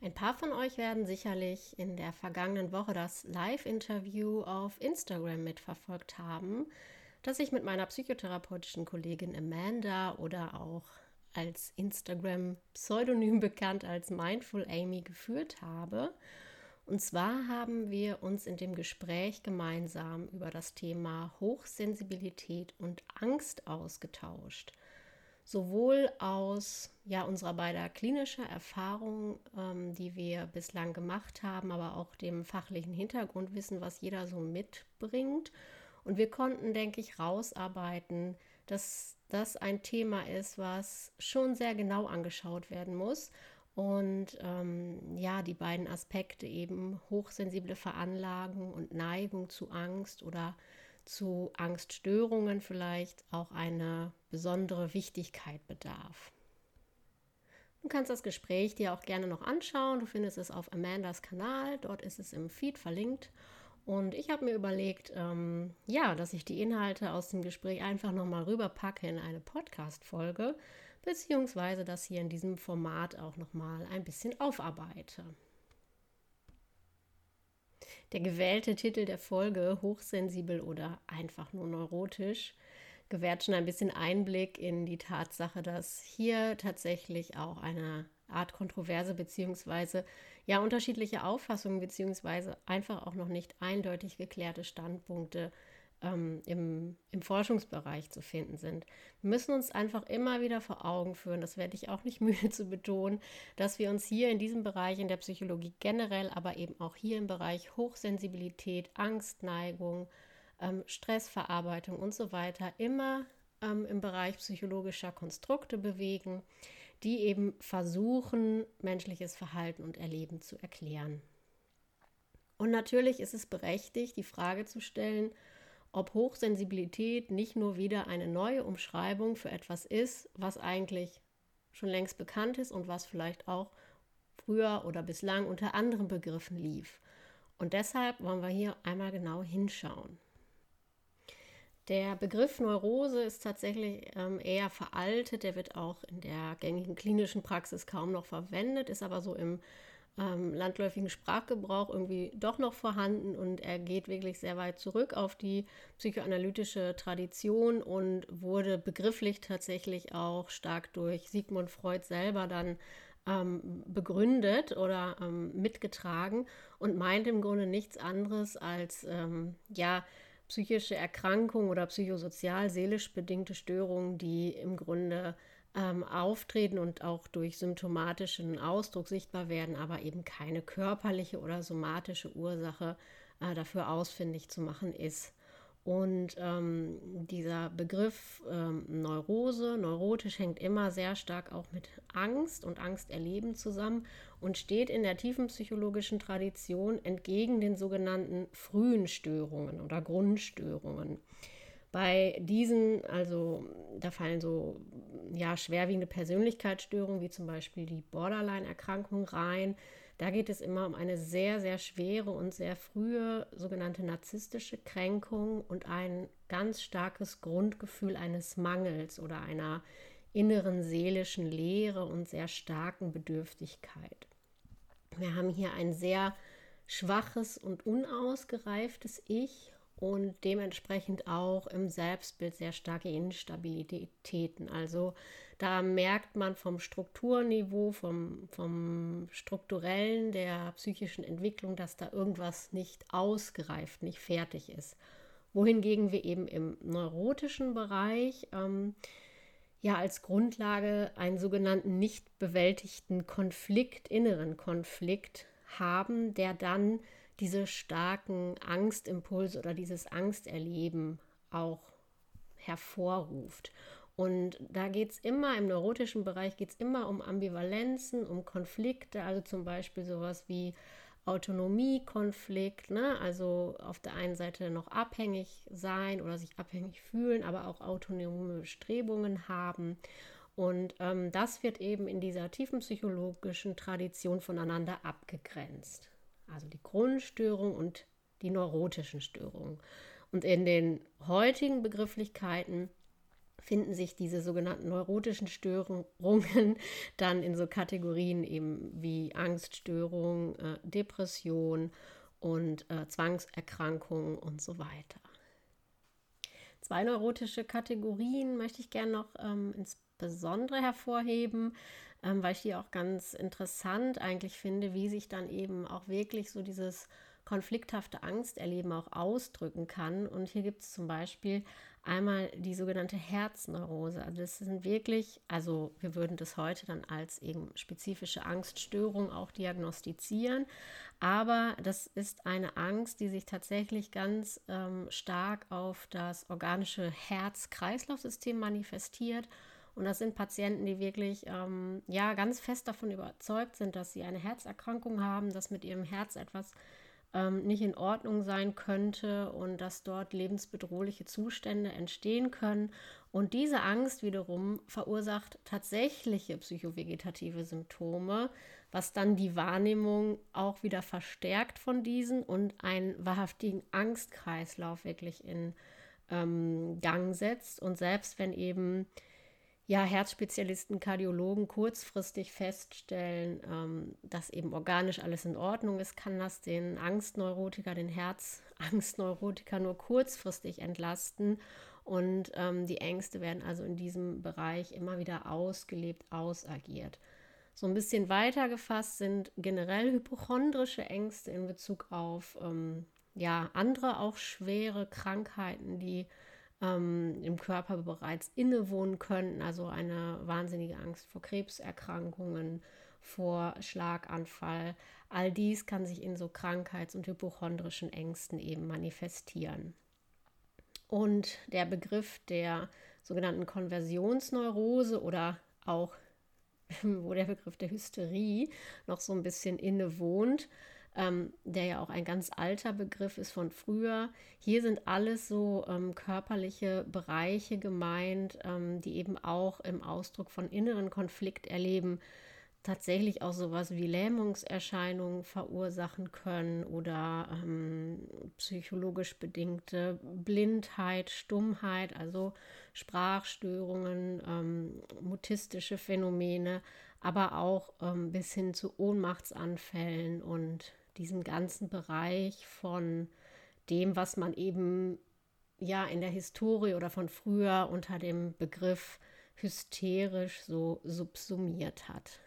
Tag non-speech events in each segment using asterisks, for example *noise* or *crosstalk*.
Ein paar von euch werden sicherlich in der vergangenen Woche das Live-Interview auf Instagram mitverfolgt haben, das ich mit meiner psychotherapeutischen Kollegin Amanda oder auch als Instagram-Pseudonym bekannt als Mindful Amy geführt habe. Und zwar haben wir uns in dem Gespräch gemeinsam über das Thema Hochsensibilität und Angst ausgetauscht sowohl aus ja, unserer beider klinischer Erfahrung, ähm, die wir bislang gemacht haben, aber auch dem fachlichen Hintergrundwissen, was jeder so mitbringt. Und wir konnten, denke ich, rausarbeiten, dass das ein Thema ist, was schon sehr genau angeschaut werden muss. Und ähm, ja, die beiden Aspekte eben hochsensible Veranlagung und Neigung zu Angst oder zu Angststörungen vielleicht auch eine besondere Wichtigkeit bedarf. Du kannst das Gespräch dir auch gerne noch anschauen. Du findest es auf Amandas Kanal. Dort ist es im Feed verlinkt. Und ich habe mir überlegt, ähm, ja, dass ich die Inhalte aus dem Gespräch einfach nochmal rüberpacke in eine Podcast-Folge, beziehungsweise das hier in diesem Format auch nochmal ein bisschen aufarbeite. Der gewählte Titel der Folge, hochsensibel oder einfach nur neurotisch, gewährt schon ein bisschen Einblick in die Tatsache, dass hier tatsächlich auch eine Art Kontroverse beziehungsweise ja unterschiedliche Auffassungen beziehungsweise einfach auch noch nicht eindeutig geklärte Standpunkte ähm, im, im Forschungsbereich zu finden sind. Wir müssen uns einfach immer wieder vor Augen führen, das werde ich auch nicht *laughs* müde zu betonen, dass wir uns hier in diesem Bereich in der Psychologie generell, aber eben auch hier im Bereich Hochsensibilität, Angstneigung, ähm, Stressverarbeitung und so weiter immer ähm, im Bereich psychologischer Konstrukte bewegen, die eben versuchen, menschliches Verhalten und Erleben zu erklären. Und natürlich ist es berechtigt, die Frage zu stellen, ob Hochsensibilität nicht nur wieder eine neue Umschreibung für etwas ist, was eigentlich schon längst bekannt ist und was vielleicht auch früher oder bislang unter anderen Begriffen lief. Und deshalb wollen wir hier einmal genau hinschauen. Der Begriff Neurose ist tatsächlich ähm, eher veraltet, der wird auch in der gängigen klinischen Praxis kaum noch verwendet, ist aber so im ähm, landläufigen Sprachgebrauch irgendwie doch noch vorhanden und er geht wirklich sehr weit zurück auf die psychoanalytische Tradition und wurde begrifflich tatsächlich auch stark durch Sigmund Freud selber dann ähm, begründet oder ähm, mitgetragen und meint im Grunde nichts anderes als ähm, ja psychische Erkrankungen oder psychosozial seelisch bedingte Störungen, die im Grunde ähm, auftreten und auch durch symptomatischen Ausdruck sichtbar werden, aber eben keine körperliche oder somatische Ursache äh, dafür ausfindig zu machen ist. Und ähm, dieser Begriff ähm, Neurose, neurotisch, hängt immer sehr stark auch mit Angst und Angsterleben zusammen und steht in der tiefen psychologischen Tradition entgegen den sogenannten frühen Störungen oder Grundstörungen. Bei diesen, also da fallen so ja, schwerwiegende Persönlichkeitsstörungen wie zum Beispiel die Borderline-Erkrankung rein. Da geht es immer um eine sehr, sehr schwere und sehr frühe sogenannte narzisstische Kränkung und ein ganz starkes Grundgefühl eines Mangels oder einer inneren seelischen Leere und sehr starken Bedürftigkeit. Wir haben hier ein sehr schwaches und unausgereiftes Ich und dementsprechend auch im Selbstbild sehr starke Instabilitäten. Also da merkt man vom Strukturniveau, vom, vom strukturellen der psychischen Entwicklung, dass da irgendwas nicht ausgereift, nicht fertig ist. Wohingegen wir eben im neurotischen Bereich ähm, ja als Grundlage einen sogenannten nicht bewältigten Konflikt, inneren Konflikt haben, der dann diese starken Angstimpulse oder dieses Angsterleben auch hervorruft. Und da geht es immer, im neurotischen Bereich geht es immer um Ambivalenzen, um Konflikte, also zum Beispiel sowas wie Autonomiekonflikt, ne? also auf der einen Seite noch abhängig sein oder sich abhängig fühlen, aber auch autonome Bestrebungen haben. Und ähm, das wird eben in dieser tiefen psychologischen Tradition voneinander abgegrenzt. Also die Grundstörung und die neurotischen Störungen. Und in den heutigen Begrifflichkeiten finden sich diese sogenannten neurotischen Störungen *laughs* dann in so Kategorien eben wie Angststörung, äh, Depression und äh, Zwangserkrankungen und so weiter. Zwei neurotische Kategorien möchte ich gerne noch ähm, insbesondere hervorheben, ähm, weil ich die auch ganz interessant eigentlich finde, wie sich dann eben auch wirklich so dieses konflikthafte Angsterleben auch ausdrücken kann. Und hier gibt es zum Beispiel einmal die sogenannte Herzneurose. Also das sind wirklich, also wir würden das heute dann als eben spezifische Angststörung auch diagnostizieren. Aber das ist eine Angst, die sich tatsächlich ganz ähm, stark auf das organische Herz-Kreislauf-System manifestiert. Und das sind Patienten, die wirklich ähm, ja ganz fest davon überzeugt sind, dass sie eine Herzerkrankung haben, dass mit ihrem Herz etwas ähm, nicht in Ordnung sein könnte und dass dort lebensbedrohliche Zustände entstehen können. Und diese Angst wiederum verursacht tatsächliche psychovegetative Symptome, was dann die Wahrnehmung auch wieder verstärkt von diesen und einen wahrhaftigen Angstkreislauf wirklich in ähm, Gang setzt. Und selbst wenn eben ja, Herzspezialisten, Kardiologen kurzfristig feststellen, ähm, dass eben organisch alles in Ordnung ist, kann das den Angstneurotiker, den Herzangstneurotiker nur kurzfristig entlasten. Und ähm, die Ängste werden also in diesem Bereich immer wieder ausgelebt, ausagiert. So ein bisschen weiter gefasst sind generell hypochondrische Ängste in Bezug auf ähm, ja, andere auch schwere Krankheiten, die ähm, im Körper bereits innewohnen könnten, also eine wahnsinnige Angst vor Krebserkrankungen, vor Schlaganfall. All dies kann sich in so krankheits- und hypochondrischen Ängsten eben manifestieren. Und der Begriff der sogenannten Konversionsneurose oder auch, *laughs* wo der Begriff der Hysterie noch so ein bisschen innewohnt, ähm, der ja auch ein ganz alter Begriff ist von früher. Hier sind alles so ähm, körperliche Bereiche gemeint, ähm, die eben auch im Ausdruck von inneren Konflikt erleben, tatsächlich auch sowas wie Lähmungserscheinungen verursachen können oder ähm, psychologisch bedingte Blindheit, Stummheit, also Sprachstörungen, mutistische Phänomene, aber auch ähm, bis hin zu Ohnmachtsanfällen und diesen ganzen Bereich von dem, was man eben ja in der Historie oder von früher unter dem Begriff hysterisch so subsumiert hat.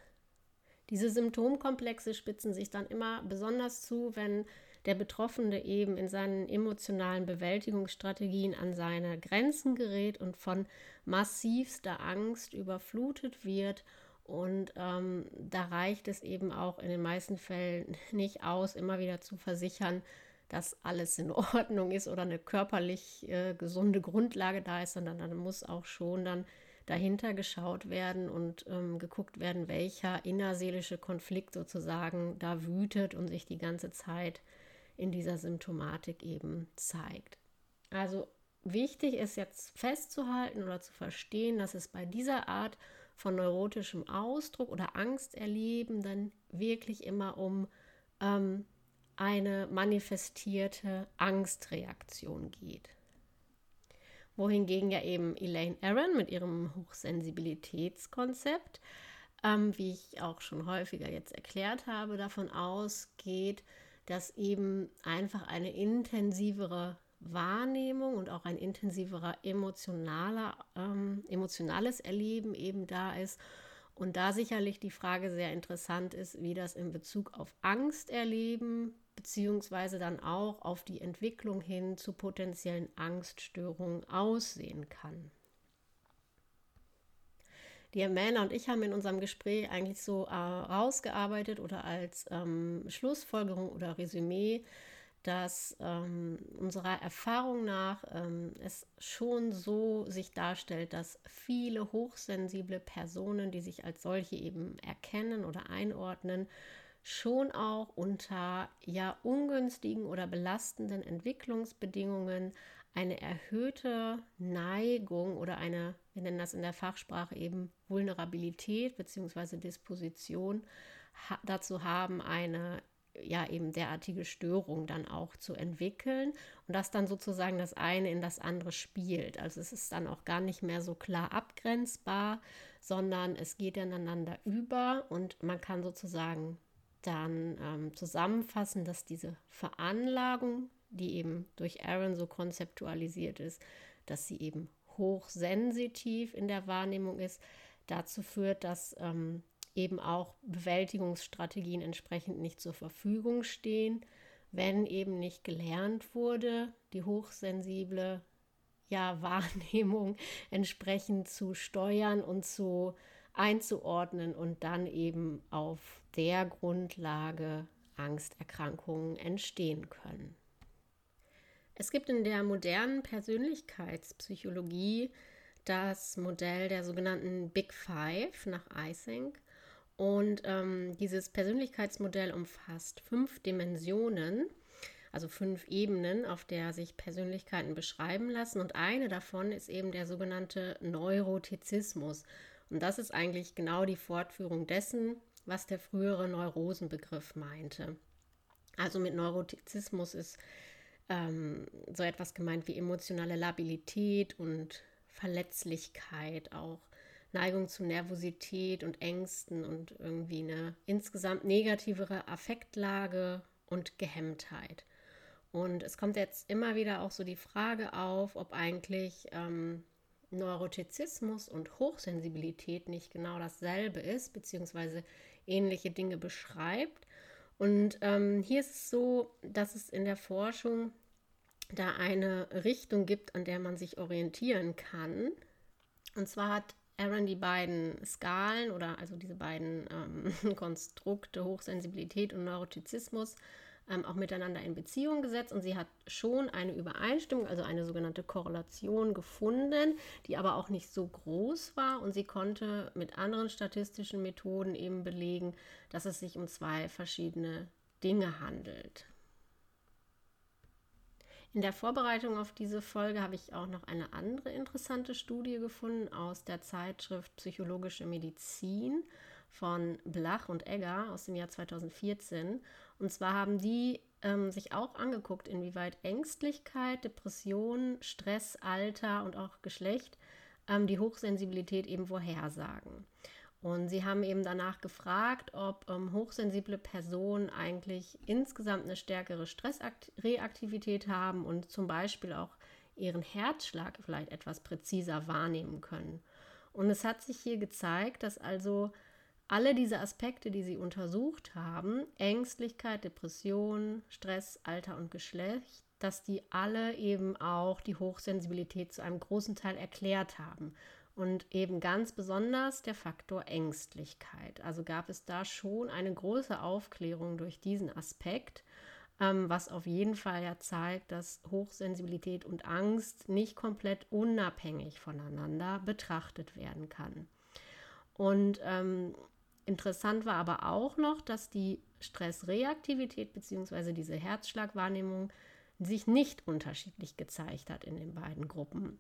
Diese Symptomkomplexe spitzen sich dann immer besonders zu, wenn der Betroffene eben in seinen emotionalen Bewältigungsstrategien an seine Grenzen gerät und von massivster Angst überflutet wird. Und ähm, da reicht es eben auch in den meisten Fällen *laughs* nicht aus, immer wieder zu versichern, dass alles in Ordnung ist oder eine körperlich äh, gesunde Grundlage da ist, sondern dann muss auch schon dann dahinter geschaut werden und ähm, geguckt werden, welcher innerseelische Konflikt sozusagen da wütet und sich die ganze Zeit in dieser Symptomatik eben zeigt. Also wichtig ist jetzt festzuhalten oder zu verstehen, dass es bei dieser Art von neurotischem Ausdruck oder Angst erleben, dann wirklich immer um ähm, eine manifestierte Angstreaktion geht. Wohingegen ja eben Elaine Aaron mit ihrem Hochsensibilitätskonzept, ähm, wie ich auch schon häufiger jetzt erklärt habe, davon ausgeht, dass eben einfach eine intensivere Wahrnehmung und auch ein intensiverer emotionaler, ähm, emotionales Erleben eben da ist. Und da sicherlich die Frage sehr interessant ist, wie das in Bezug auf Angst erleben, beziehungsweise dann auch auf die Entwicklung hin zu potenziellen Angststörungen aussehen kann. Die Amanda und ich haben in unserem Gespräch eigentlich so äh, rausgearbeitet oder als ähm, Schlussfolgerung oder Resümee dass ähm, unserer Erfahrung nach ähm, es schon so sich darstellt, dass viele hochsensible Personen, die sich als solche eben erkennen oder einordnen, schon auch unter ja ungünstigen oder belastenden Entwicklungsbedingungen eine erhöhte Neigung oder eine, wir nennen das in der Fachsprache eben Vulnerabilität bzw. Disposition ha dazu haben, eine ja eben derartige Störung dann auch zu entwickeln und das dann sozusagen das eine in das andere spielt. Also es ist dann auch gar nicht mehr so klar abgrenzbar, sondern es geht ineinander über und man kann sozusagen dann ähm, zusammenfassen, dass diese Veranlagung, die eben durch Aaron so konzeptualisiert ist, dass sie eben hochsensitiv in der Wahrnehmung ist, dazu führt, dass ähm, eben auch Bewältigungsstrategien entsprechend nicht zur Verfügung stehen, wenn eben nicht gelernt wurde, die hochsensible ja, *laughs* Wahrnehmung entsprechend zu steuern und zu einzuordnen und dann eben auf der Grundlage Angsterkrankungen entstehen können. Es gibt in der modernen Persönlichkeitspsychologie das Modell der sogenannten Big Five nach Ising. Und ähm, dieses Persönlichkeitsmodell umfasst fünf Dimensionen, also fünf Ebenen, auf der sich Persönlichkeiten beschreiben lassen. Und eine davon ist eben der sogenannte Neurotizismus. Und das ist eigentlich genau die Fortführung dessen, was der frühere Neurosenbegriff meinte. Also mit Neurotizismus ist ähm, so etwas gemeint wie emotionale Labilität und Verletzlichkeit auch Neigung zu Nervosität und Ängsten und irgendwie eine insgesamt negativere Affektlage und Gehemmtheit. Und es kommt jetzt immer wieder auch so die Frage auf, ob eigentlich ähm, Neurotizismus und Hochsensibilität nicht genau dasselbe ist, beziehungsweise ähnliche Dinge beschreibt. Und ähm, hier ist es so, dass es in der Forschung da eine Richtung gibt, an der man sich orientieren kann. Und zwar hat Aaron die beiden Skalen oder also diese beiden ähm, *laughs* Konstrukte Hochsensibilität und Neurotizismus ähm, auch miteinander in Beziehung gesetzt und sie hat schon eine Übereinstimmung, also eine sogenannte Korrelation gefunden, die aber auch nicht so groß war und sie konnte mit anderen statistischen Methoden eben belegen, dass es sich um zwei verschiedene Dinge handelt. In der Vorbereitung auf diese Folge habe ich auch noch eine andere interessante Studie gefunden aus der Zeitschrift Psychologische Medizin von Blach und Egger aus dem Jahr 2014. Und zwar haben die ähm, sich auch angeguckt, inwieweit Ängstlichkeit, Depression, Stress, Alter und auch Geschlecht ähm, die Hochsensibilität eben vorhersagen. Und sie haben eben danach gefragt, ob ähm, hochsensible Personen eigentlich insgesamt eine stärkere Stressreaktivität haben und zum Beispiel auch ihren Herzschlag vielleicht etwas präziser wahrnehmen können. Und es hat sich hier gezeigt, dass also alle diese Aspekte, die sie untersucht haben, Ängstlichkeit, Depression, Stress, Alter und Geschlecht, dass die alle eben auch die Hochsensibilität zu einem großen Teil erklärt haben und eben ganz besonders der Faktor Ängstlichkeit. Also gab es da schon eine große Aufklärung durch diesen Aspekt, ähm, was auf jeden Fall ja zeigt, dass Hochsensibilität und Angst nicht komplett unabhängig voneinander betrachtet werden kann. Und ähm, interessant war aber auch noch, dass die Stressreaktivität bzw. diese Herzschlagwahrnehmung sich nicht unterschiedlich gezeigt hat in den beiden Gruppen.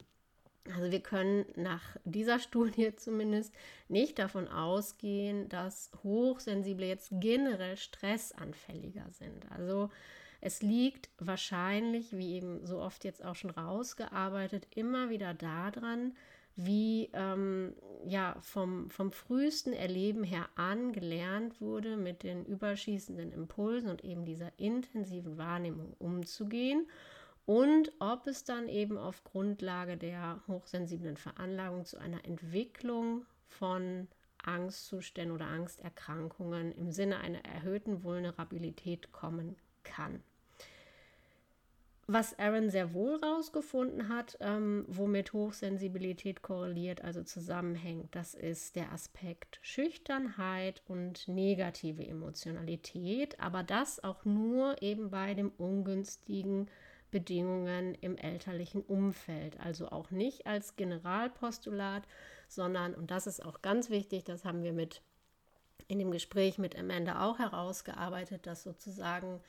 Also wir können nach dieser *laughs* Studie zumindest nicht davon ausgehen, dass Hochsensible jetzt generell stressanfälliger sind. Also es liegt wahrscheinlich, wie eben so oft jetzt auch schon rausgearbeitet, immer wieder daran, wie ähm, ja vom, vom frühesten Erleben her an gelernt wurde, mit den überschießenden Impulsen und eben dieser intensiven Wahrnehmung umzugehen und ob es dann eben auf Grundlage der hochsensiblen Veranlagung zu einer Entwicklung von Angstzuständen oder Angsterkrankungen im Sinne einer erhöhten Vulnerabilität kommen kann. Was Aaron sehr wohl herausgefunden hat, ähm, womit Hochsensibilität korreliert, also zusammenhängt, das ist der Aspekt Schüchternheit und negative Emotionalität, aber das auch nur eben bei dem ungünstigen Bedingungen im elterlichen Umfeld. Also auch nicht als Generalpostulat, sondern, und das ist auch ganz wichtig, das haben wir mit in dem Gespräch mit Amanda auch herausgearbeitet, dass sozusagen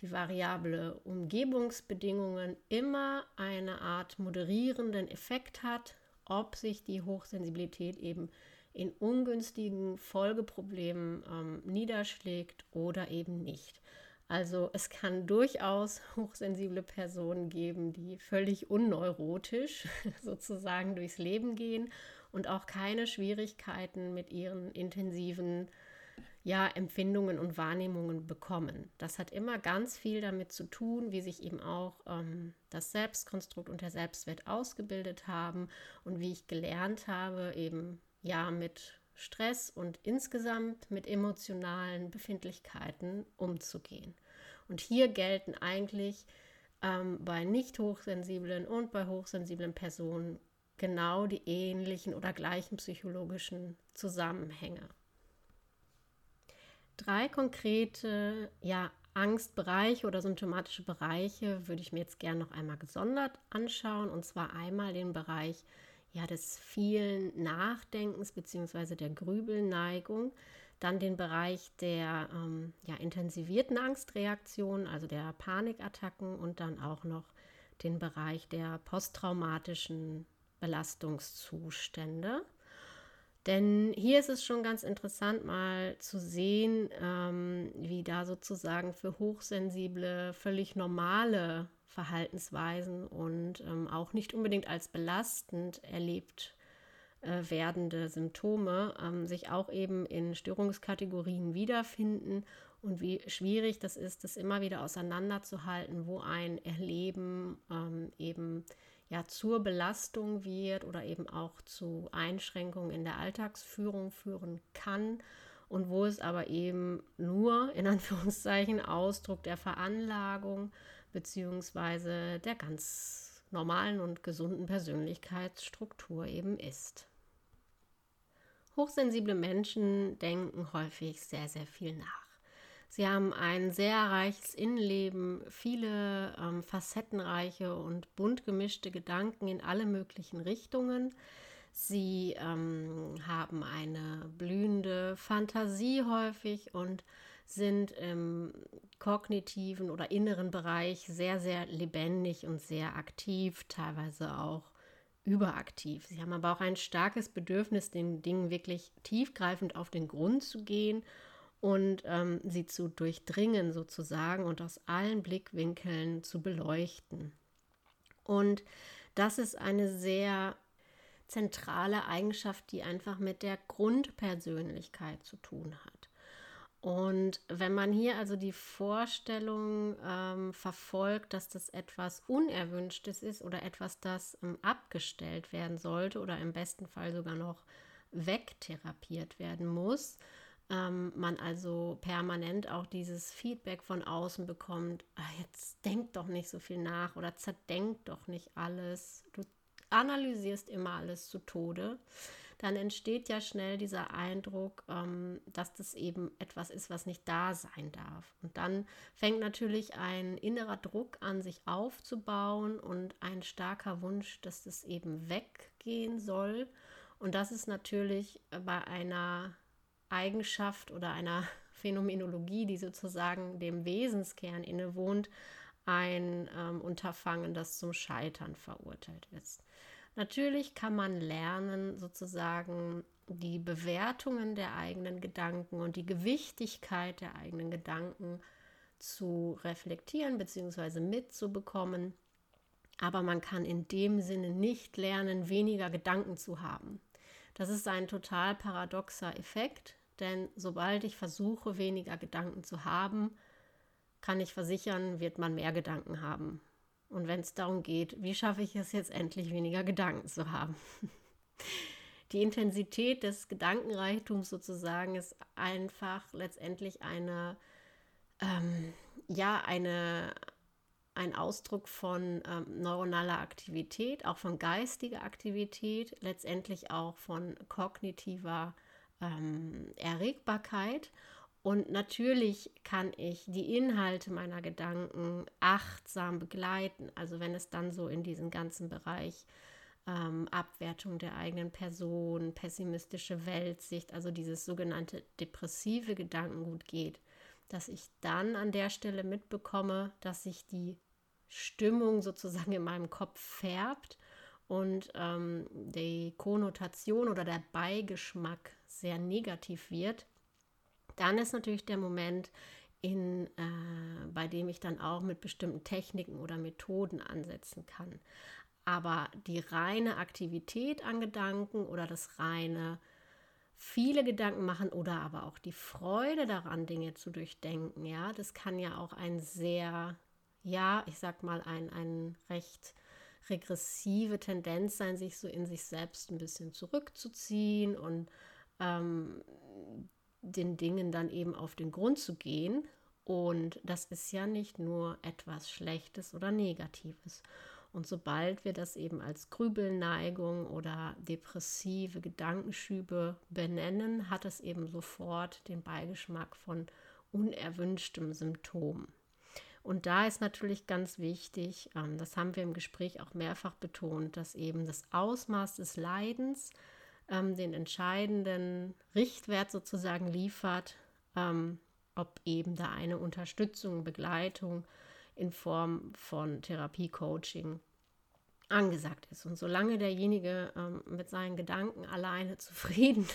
die Variable Umgebungsbedingungen immer eine Art moderierenden Effekt hat, ob sich die Hochsensibilität eben in ungünstigen Folgeproblemen ähm, niederschlägt oder eben nicht. Also es kann durchaus hochsensible Personen geben, die völlig unneurotisch *laughs* sozusagen durchs Leben gehen und auch keine Schwierigkeiten mit ihren intensiven ja, Empfindungen und Wahrnehmungen bekommen. Das hat immer ganz viel damit zu tun, wie sich eben auch ähm, das Selbstkonstrukt und der Selbstwert ausgebildet haben und wie ich gelernt habe, eben ja mit Stress und insgesamt mit emotionalen Befindlichkeiten umzugehen. Und hier gelten eigentlich ähm, bei nicht hochsensiblen und bei hochsensiblen Personen genau die ähnlichen oder gleichen psychologischen Zusammenhänge drei konkrete ja, Angstbereiche oder symptomatische Bereiche würde ich mir jetzt gerne noch einmal gesondert anschauen. Und zwar einmal den Bereich ja, des vielen Nachdenkens bzw. der Grübelneigung. Dann den Bereich der ähm, ja, intensivierten Angstreaktionen, also der Panikattacken und dann auch noch den Bereich der posttraumatischen Belastungszustände. Denn hier ist es schon ganz interessant, mal zu sehen, ähm, wie da sozusagen für Hochsensible völlig normale Verhaltensweisen und ähm, auch nicht unbedingt als belastend erlebt äh, werdende Symptome ähm, sich auch eben in Störungskategorien wiederfinden und wie schwierig das ist, das immer wieder auseinanderzuhalten, wo ein Erleben ähm, eben ja zur Belastung wird oder eben auch zu Einschränkungen in der Alltagsführung führen kann und wo es aber eben nur in Anführungszeichen Ausdruck der Veranlagung beziehungsweise der ganz normalen und gesunden Persönlichkeitsstruktur eben ist. Hochsensible Menschen denken häufig sehr, sehr viel nach. Sie haben ein sehr reiches Innenleben, viele ähm, facettenreiche und bunt gemischte Gedanken in alle möglichen Richtungen. Sie ähm, haben eine blühende Fantasie häufig und sind im kognitiven oder inneren Bereich sehr, sehr lebendig und sehr aktiv, teilweise auch überaktiv. Sie haben aber auch ein starkes Bedürfnis, den Dingen wirklich tiefgreifend auf den Grund zu gehen und ähm, sie zu durchdringen sozusagen und aus allen Blickwinkeln zu beleuchten. Und das ist eine sehr zentrale Eigenschaft, die einfach mit der Grundpersönlichkeit zu tun hat. Und wenn man hier also die Vorstellung ähm, verfolgt, dass das etwas Unerwünschtes ist oder etwas, das ähm, abgestellt werden sollte oder im besten Fall sogar noch wegtherapiert werden muss, ähm, man also permanent auch dieses Feedback von außen bekommt, ach, jetzt denk doch nicht so viel nach oder zerdenk doch nicht alles, du analysierst immer alles zu Tode, dann entsteht ja schnell dieser Eindruck, ähm, dass das eben etwas ist, was nicht da sein darf. Und dann fängt natürlich ein innerer Druck an, sich aufzubauen und ein starker Wunsch, dass das eben weggehen soll. Und das ist natürlich bei einer Eigenschaft oder einer *laughs* Phänomenologie, die sozusagen dem Wesenskern innewohnt, ein ähm, Unterfangen, das zum Scheitern verurteilt ist. Natürlich kann man lernen, sozusagen die Bewertungen der eigenen Gedanken und die Gewichtigkeit der eigenen Gedanken zu reflektieren bzw. mitzubekommen. Aber man kann in dem Sinne nicht lernen, weniger Gedanken zu haben. Das ist ein total paradoxer Effekt, denn sobald ich versuche, weniger Gedanken zu haben, kann ich versichern, wird man mehr Gedanken haben. Und wenn es darum geht, wie schaffe ich es jetzt endlich, weniger Gedanken zu haben? *laughs* Die Intensität des Gedankenreichtums sozusagen ist einfach letztendlich eine, ähm, ja, eine, ein Ausdruck von ähm, neuronaler Aktivität, auch von geistiger Aktivität, letztendlich auch von kognitiver ähm, Erregbarkeit. Und natürlich kann ich die Inhalte meiner Gedanken achtsam begleiten. Also wenn es dann so in diesen ganzen Bereich ähm, Abwertung der eigenen Person, pessimistische Weltsicht, also dieses sogenannte depressive Gedankengut geht, dass ich dann an der Stelle mitbekomme, dass sich die Stimmung sozusagen in meinem Kopf färbt und ähm, die Konnotation oder der Beigeschmack sehr negativ wird, dann ist natürlich der Moment, in, äh, bei dem ich dann auch mit bestimmten Techniken oder Methoden ansetzen kann. Aber die reine Aktivität an Gedanken oder das reine viele Gedanken machen oder aber auch die Freude daran, Dinge zu durchdenken, ja, das kann ja auch ein sehr, ja, ich sag mal, ein, ein recht regressive Tendenz sein, sich so in sich selbst ein bisschen zurückzuziehen und ähm, den Dingen dann eben auf den Grund zu gehen. Und das ist ja nicht nur etwas Schlechtes oder Negatives. Und sobald wir das eben als Grübelneigung oder depressive Gedankenschübe benennen, hat es eben sofort den Beigeschmack von unerwünschtem Symptom. Und da ist natürlich ganz wichtig, ähm, das haben wir im Gespräch auch mehrfach betont, dass eben das Ausmaß des Leidens ähm, den entscheidenden Richtwert sozusagen liefert, ähm, ob eben da eine Unterstützung, Begleitung, in Form von Therapie, Coaching angesagt ist. Und solange derjenige ähm, mit seinen Gedanken alleine *laughs* zufrieden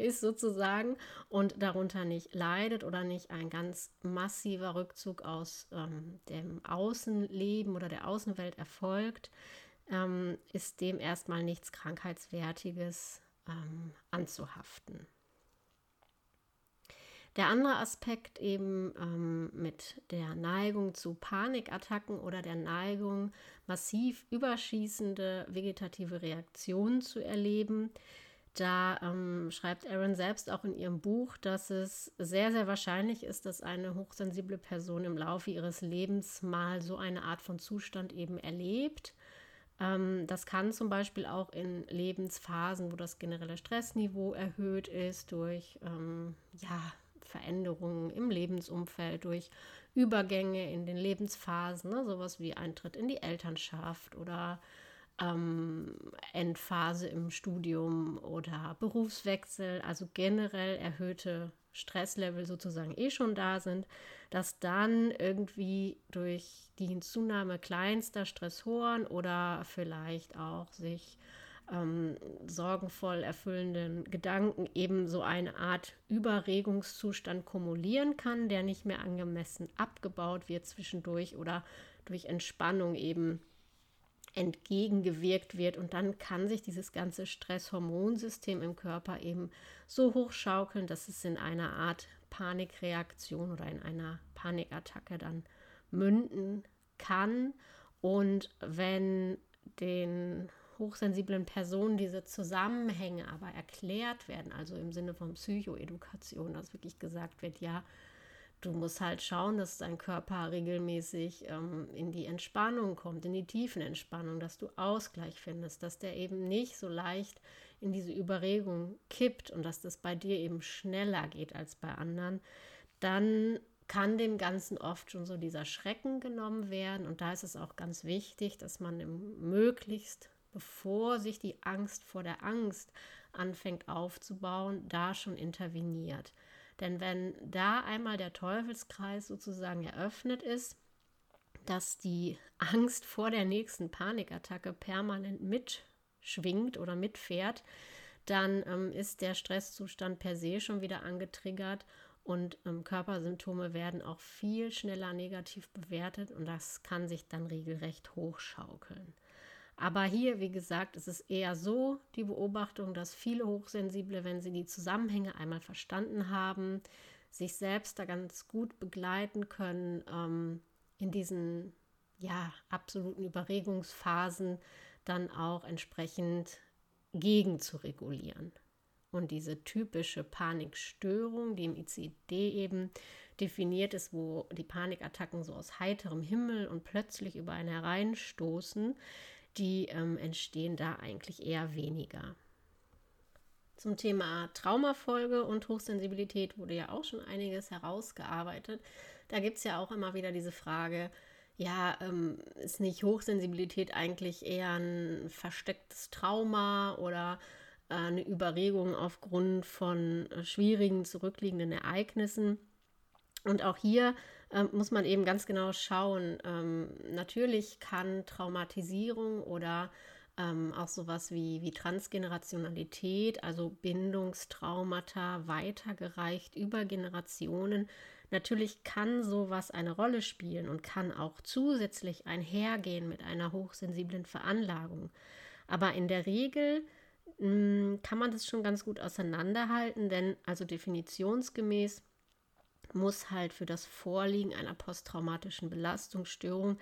ist sozusagen und darunter nicht leidet oder nicht ein ganz massiver Rückzug aus ähm, dem Außenleben oder der Außenwelt erfolgt, ähm, ist dem erstmal nichts Krankheitswertiges ähm, anzuhaften. Der andere Aspekt eben ähm, mit der Neigung zu Panikattacken oder der Neigung, massiv überschießende vegetative Reaktionen zu erleben. Da ähm, schreibt Aaron selbst auch in ihrem Buch, dass es sehr, sehr wahrscheinlich ist, dass eine hochsensible Person im Laufe ihres Lebens mal so eine Art von Zustand eben erlebt. Ähm, das kann zum Beispiel auch in Lebensphasen, wo das generelle Stressniveau erhöht ist, durch ähm, ja, Veränderungen im Lebensumfeld, durch Übergänge in den Lebensphasen, ne, sowas wie Eintritt in die Elternschaft oder ähm, Endphase im Studium oder Berufswechsel, also generell erhöhte Stresslevel sozusagen eh schon da sind, dass dann irgendwie durch die Hinzunahme kleinster Stressoren oder vielleicht auch sich ähm, sorgenvoll erfüllenden Gedanken eben so eine Art Überregungszustand kumulieren kann, der nicht mehr angemessen abgebaut wird zwischendurch oder durch Entspannung eben entgegengewirkt wird und dann kann sich dieses ganze Stresshormonsystem im Körper eben so hochschaukeln, dass es in einer Art Panikreaktion oder in einer Panikattacke dann münden kann. Und wenn den hochsensiblen Personen diese Zusammenhänge aber erklärt werden, also im Sinne von Psychoedukation, dass wirklich gesagt wird, ja, du musst halt schauen, dass dein Körper regelmäßig ähm, in die Entspannung kommt, in die tiefen Entspannung, dass du Ausgleich findest, dass der eben nicht so leicht in diese Überregung kippt und dass das bei dir eben schneller geht als bei anderen, dann kann dem Ganzen oft schon so dieser Schrecken genommen werden. Und da ist es auch ganz wichtig, dass man möglichst bevor sich die Angst vor der Angst anfängt aufzubauen, da schon interveniert. Denn wenn da einmal der Teufelskreis sozusagen eröffnet ist, dass die Angst vor der nächsten Panikattacke permanent mitschwingt oder mitfährt, dann ähm, ist der Stresszustand per se schon wieder angetriggert und ähm, Körpersymptome werden auch viel schneller negativ bewertet und das kann sich dann regelrecht hochschaukeln. Aber hier, wie gesagt, ist es eher so die Beobachtung, dass viele Hochsensible, wenn sie die Zusammenhänge einmal verstanden haben, sich selbst da ganz gut begleiten können, ähm, in diesen ja, absoluten Überregungsphasen dann auch entsprechend gegen zu regulieren. Und diese typische Panikstörung, die im ICD eben definiert ist, wo die Panikattacken so aus heiterem Himmel und plötzlich über einen hereinstoßen, die ähm, entstehen da eigentlich eher weniger. Zum Thema Traumafolge und Hochsensibilität wurde ja auch schon einiges herausgearbeitet. Da gibt es ja auch immer wieder diese Frage, ja, ähm, ist nicht Hochsensibilität eigentlich eher ein verstecktes Trauma oder äh, eine Überregung aufgrund von äh, schwierigen zurückliegenden Ereignissen? Und auch hier äh, muss man eben ganz genau schauen. Ähm, natürlich kann Traumatisierung oder ähm, auch sowas wie, wie Transgenerationalität, also Bindungstraumata, weitergereicht über Generationen. Natürlich kann sowas eine Rolle spielen und kann auch zusätzlich einhergehen mit einer hochsensiblen Veranlagung. Aber in der Regel mh, hm, kann man das schon ganz gut auseinanderhalten, denn also definitionsgemäß muss halt für das Vorliegen einer posttraumatischen Belastungsstörung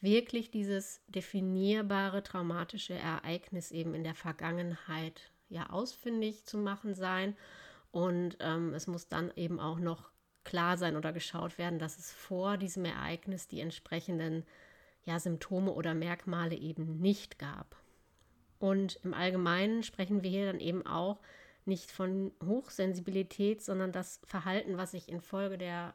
wirklich dieses definierbare traumatische Ereignis eben in der Vergangenheit ja ausfindig zu machen sein. Und ähm, es muss dann eben auch noch klar sein oder geschaut werden, dass es vor diesem Ereignis die entsprechenden ja, Symptome oder Merkmale eben nicht gab. Und im Allgemeinen sprechen wir hier dann eben auch nicht von Hochsensibilität, sondern das Verhalten, was sich infolge der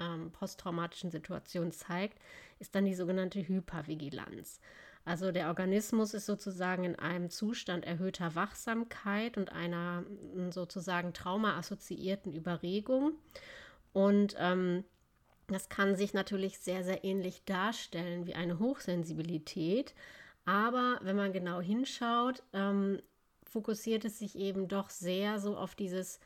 ähm, posttraumatischen Situation zeigt, ist dann die sogenannte Hypervigilanz. Also der Organismus ist sozusagen in einem Zustand erhöhter Wachsamkeit und einer sozusagen traumaassoziierten Überregung. Und ähm, das kann sich natürlich sehr, sehr ähnlich darstellen wie eine Hochsensibilität. Aber wenn man genau hinschaut, ähm, fokussiert es sich eben doch sehr so auf dieses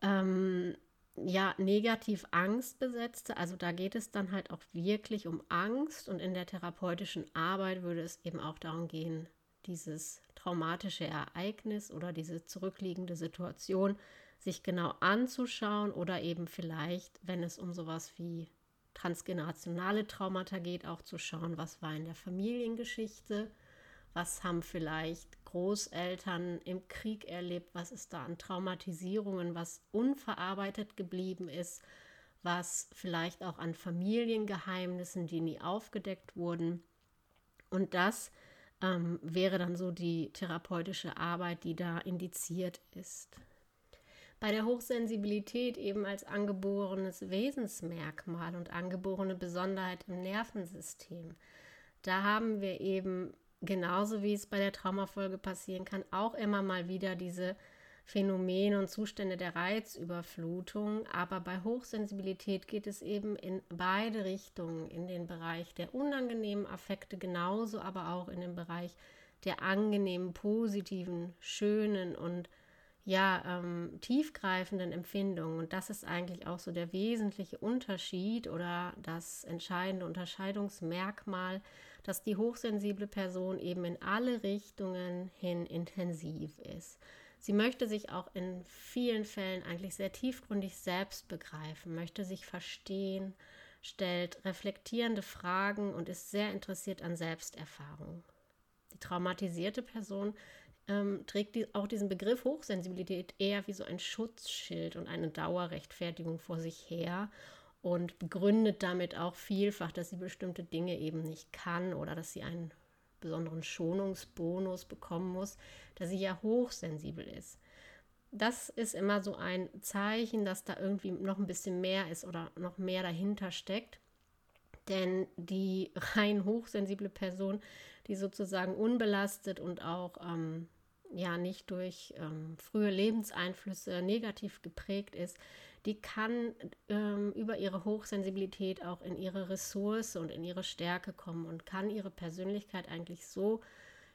ähm, ja, negativ angstbesetzte. Also da geht es dann halt auch wirklich um Angst und in der therapeutischen Arbeit würde es eben auch darum gehen, dieses traumatische Ereignis oder diese zurückliegende Situation sich genau anzuschauen oder eben vielleicht, wenn es um sowas wie transgenerationale Traumata geht, auch zu schauen, was war in der Familiengeschichte, was haben vielleicht Großeltern im Krieg erlebt, was ist da an Traumatisierungen, was unverarbeitet geblieben ist, was vielleicht auch an Familiengeheimnissen, die nie aufgedeckt wurden. Und das ähm, wäre dann so die therapeutische Arbeit, die da indiziert ist. Bei der Hochsensibilität eben als angeborenes Wesensmerkmal und angeborene Besonderheit im Nervensystem. Da haben wir eben genauso wie es bei der Traumafolge passieren kann, auch immer mal wieder diese Phänomene und Zustände der Reizüberflutung. Aber bei Hochsensibilität geht es eben in beide Richtungen, in den Bereich der unangenehmen Affekte genauso, aber auch in den Bereich der angenehmen, positiven, schönen und ja, ähm, tiefgreifenden Empfindungen. Und das ist eigentlich auch so der wesentliche Unterschied oder das entscheidende Unterscheidungsmerkmal dass die hochsensible Person eben in alle Richtungen hin intensiv ist. Sie möchte sich auch in vielen Fällen eigentlich sehr tiefgründig selbst begreifen, möchte sich verstehen, stellt reflektierende Fragen und ist sehr interessiert an Selbsterfahrung. Die traumatisierte Person ähm, trägt die, auch diesen Begriff Hochsensibilität eher wie so ein Schutzschild und eine Dauerrechtfertigung vor sich her und begründet damit auch vielfach, dass sie bestimmte Dinge eben nicht kann oder dass sie einen besonderen Schonungsbonus bekommen muss, dass sie ja hochsensibel ist. Das ist immer so ein Zeichen, dass da irgendwie noch ein bisschen mehr ist oder noch mehr dahinter steckt. Denn die *laughs* rein hochsensible Person, die sozusagen unbelastet und auch ähm, ja nicht durch ähm, frühe Lebenseinflüsse negativ geprägt ist, die kann ähm, über ihre Hochsensibilität auch in ihre Ressource und in ihre Stärke kommen und kann ihre Persönlichkeit eigentlich so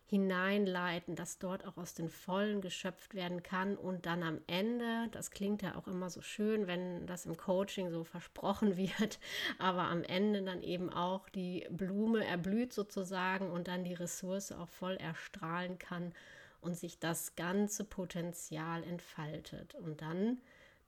hineinleiten, dass dort auch aus den Vollen geschöpft werden kann und dann am Ende, das klingt ja auch immer so schön, wenn das im Coaching so versprochen *laughs* wird, aber am Ende dann eben auch die Blume erblüht sozusagen und dann die Ressource auch voll erstrahlen kann und sich das ganze Potenzial entfaltet. Und dann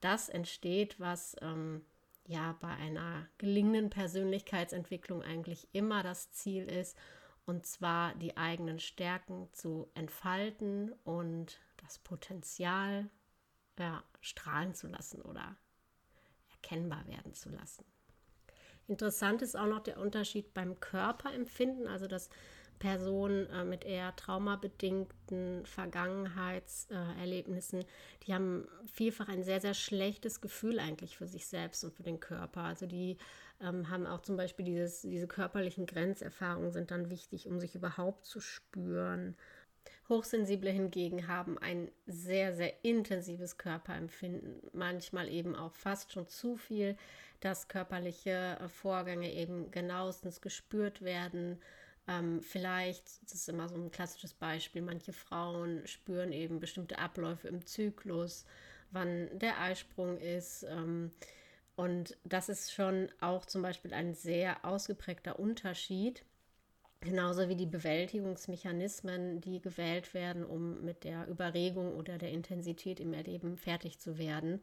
das entsteht, was ähm, ja bei einer gelingenden Persönlichkeitsentwicklung eigentlich immer das Ziel ist, und zwar die eigenen Stärken zu entfalten und das Potenzial ja, strahlen zu lassen oder erkennbar werden zu lassen. Interessant ist auch noch der Unterschied beim Körperempfinden, also das Personen äh, mit eher traumabedingten Vergangenheitserlebnissen, äh, die haben vielfach ein sehr, sehr schlechtes Gefühl eigentlich für sich selbst und für den Körper. Also die ähm, haben auch zum Beispiel dieses, diese körperlichen Grenzerfahrungen sind dann wichtig, um sich überhaupt zu spüren. Hochsensible hingegen haben ein sehr, sehr intensives Körperempfinden, manchmal eben auch fast schon zu viel, dass körperliche äh, Vorgänge eben genauestens gespürt werden ähm, vielleicht, das ist immer so ein klassisches Beispiel, manche Frauen spüren eben bestimmte Abläufe im Zyklus, wann der Eisprung ist. Ähm, und das ist schon auch zum Beispiel ein sehr ausgeprägter Unterschied. Genauso wie die Bewältigungsmechanismen, die gewählt werden, um mit der Überregung oder der Intensität im Erleben fertig zu werden.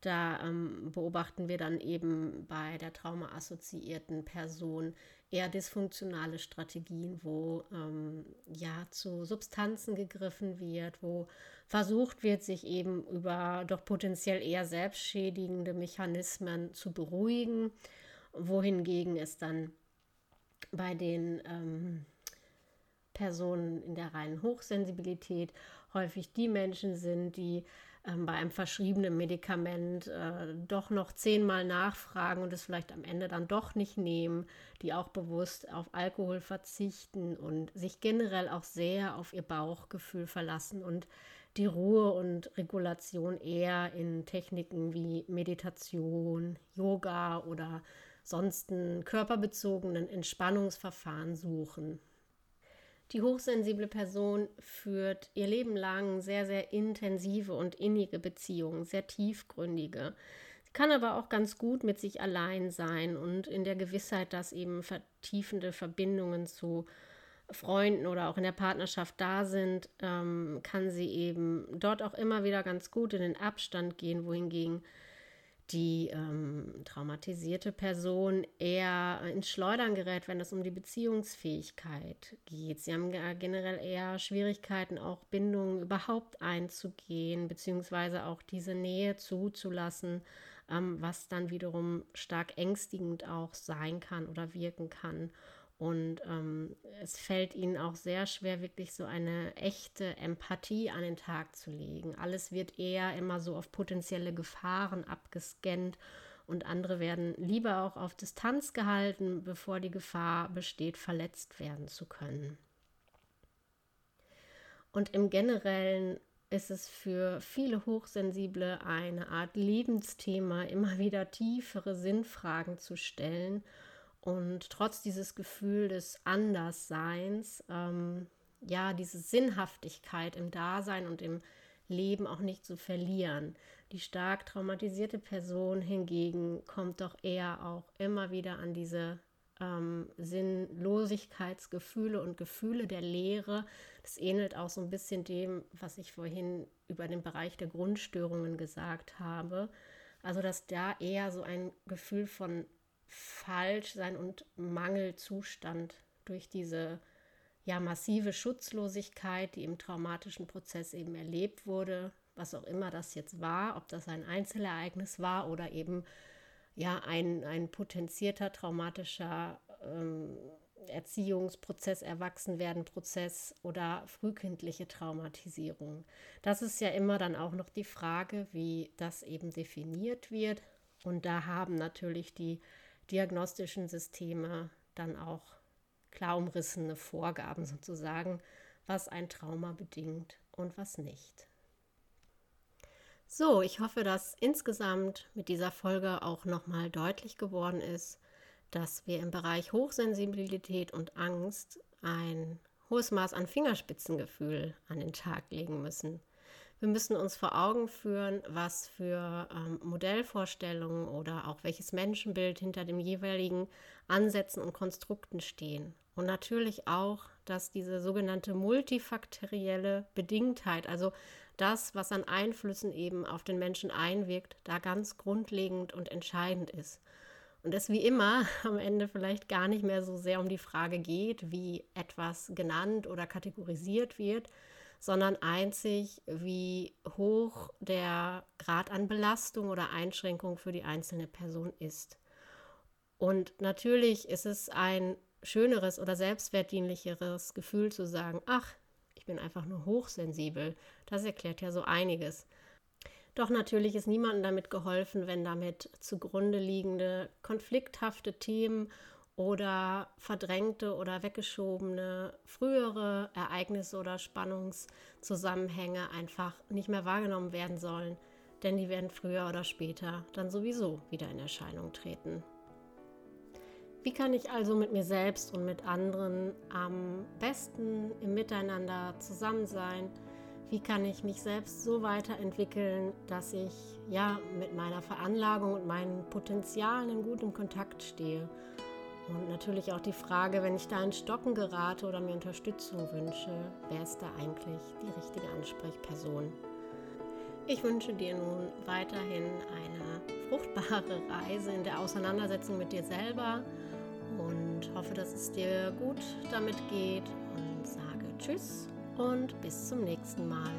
Da ähm, beobachten wir dann eben bei der traumaassoziierten Person eher dysfunktionale Strategien, wo ähm, ja zu Substanzen gegriffen wird, wo versucht wird, sich eben über doch potenziell eher selbstschädigende Mechanismen zu beruhigen, wohingegen es dann bei den ähm, Personen in der reinen Hochsensibilität häufig die Menschen sind, die bei einem verschriebenen Medikament äh, doch noch zehnmal nachfragen und es vielleicht am Ende dann doch nicht nehmen, die auch bewusst auf Alkohol verzichten und sich generell auch sehr auf ihr Bauchgefühl verlassen und die Ruhe und Regulation eher in Techniken wie Meditation, Yoga oder sonsten körperbezogenen Entspannungsverfahren suchen. Die hochsensible Person führt ihr Leben lang sehr, sehr intensive und innige Beziehungen, sehr tiefgründige. Sie kann aber auch ganz gut mit sich allein sein und in der Gewissheit, dass eben vertiefende Verbindungen zu Freunden oder auch in der Partnerschaft da sind, ähm, kann sie eben dort auch immer wieder ganz gut in den Abstand gehen, wohingegen die ähm, traumatisierte Person eher ins Schleudern gerät, wenn es um die Beziehungsfähigkeit geht. Sie haben generell eher Schwierigkeiten, auch Bindungen überhaupt einzugehen, beziehungsweise auch diese Nähe zuzulassen, ähm, was dann wiederum stark ängstigend auch sein kann oder wirken kann. Und ähm, es fällt ihnen auch sehr schwer, wirklich so eine echte Empathie an den Tag zu legen. Alles wird eher immer so auf potenzielle Gefahren abgescannt und andere werden lieber auch auf Distanz gehalten, bevor die Gefahr besteht, verletzt werden zu können. Und im Generellen ist es für viele Hochsensible eine Art Lebensthema, immer wieder tiefere Sinnfragen zu stellen und trotz dieses Gefühl des Andersseins, ähm, ja, diese Sinnhaftigkeit im Dasein und im Leben auch nicht zu verlieren. Die stark traumatisierte Person hingegen kommt doch eher auch immer wieder an diese ähm, Sinnlosigkeitsgefühle und Gefühle der Leere. Das ähnelt auch so ein bisschen dem, was ich vorhin über den Bereich der Grundstörungen gesagt habe. Also, dass da eher so ein Gefühl von Falschsein und Mangelzustand durch diese ja massive Schutzlosigkeit, die im traumatischen Prozess eben erlebt wurde, was auch immer das jetzt war, ob das ein Einzelereignis war oder eben ja ein, ein potenzierter traumatischer ähm, Erziehungsprozess, Erwachsenwerdenprozess oder frühkindliche Traumatisierung. Das ist ja immer dann auch noch die Frage, wie das eben definiert wird. Und da haben natürlich die diagnostischen Systeme dann auch klar umrissene Vorgaben sozusagen, was ein Trauma bedingt und was nicht. So, ich hoffe, dass insgesamt mit dieser Folge auch nochmal deutlich geworden ist, dass wir im Bereich Hochsensibilität und Angst ein hohes Maß an Fingerspitzengefühl an den Tag legen müssen. Wir müssen uns vor Augen führen, was für ähm, Modellvorstellungen oder auch welches Menschenbild hinter dem jeweiligen Ansätzen und Konstrukten stehen. Und natürlich auch, dass diese sogenannte multifaktorielle Bedingtheit, also das, was an Einflüssen eben auf den Menschen einwirkt, da ganz grundlegend und entscheidend ist. Und es wie immer *laughs* am Ende vielleicht gar nicht mehr so sehr um die Frage geht, wie etwas genannt oder kategorisiert wird, sondern einzig, wie hoch der Grad an Belastung oder Einschränkung für die einzelne Person ist. Und natürlich ist es ein schöneres oder selbstwertdienlicheres Gefühl zu sagen, ach, ich bin einfach nur hochsensibel. Das erklärt ja so einiges. Doch natürlich ist niemandem damit geholfen, wenn damit zugrunde liegende konflikthafte Themen oder verdrängte oder weggeschobene frühere Ereignisse oder Spannungszusammenhänge einfach nicht mehr wahrgenommen werden sollen, denn die werden früher oder später dann sowieso wieder in Erscheinung treten. Wie kann ich also mit mir selbst und mit anderen am besten im Miteinander zusammen sein? Wie kann ich mich selbst so weiterentwickeln, dass ich ja mit meiner Veranlagung und meinen Potenzialen in gutem Kontakt stehe? Und natürlich auch die Frage, wenn ich da in Stocken gerate oder mir Unterstützung wünsche, wer ist da eigentlich die richtige Ansprechperson? Ich wünsche dir nun weiterhin eine fruchtbare Reise in der Auseinandersetzung mit dir selber und hoffe, dass es dir gut damit geht und sage Tschüss und bis zum nächsten Mal.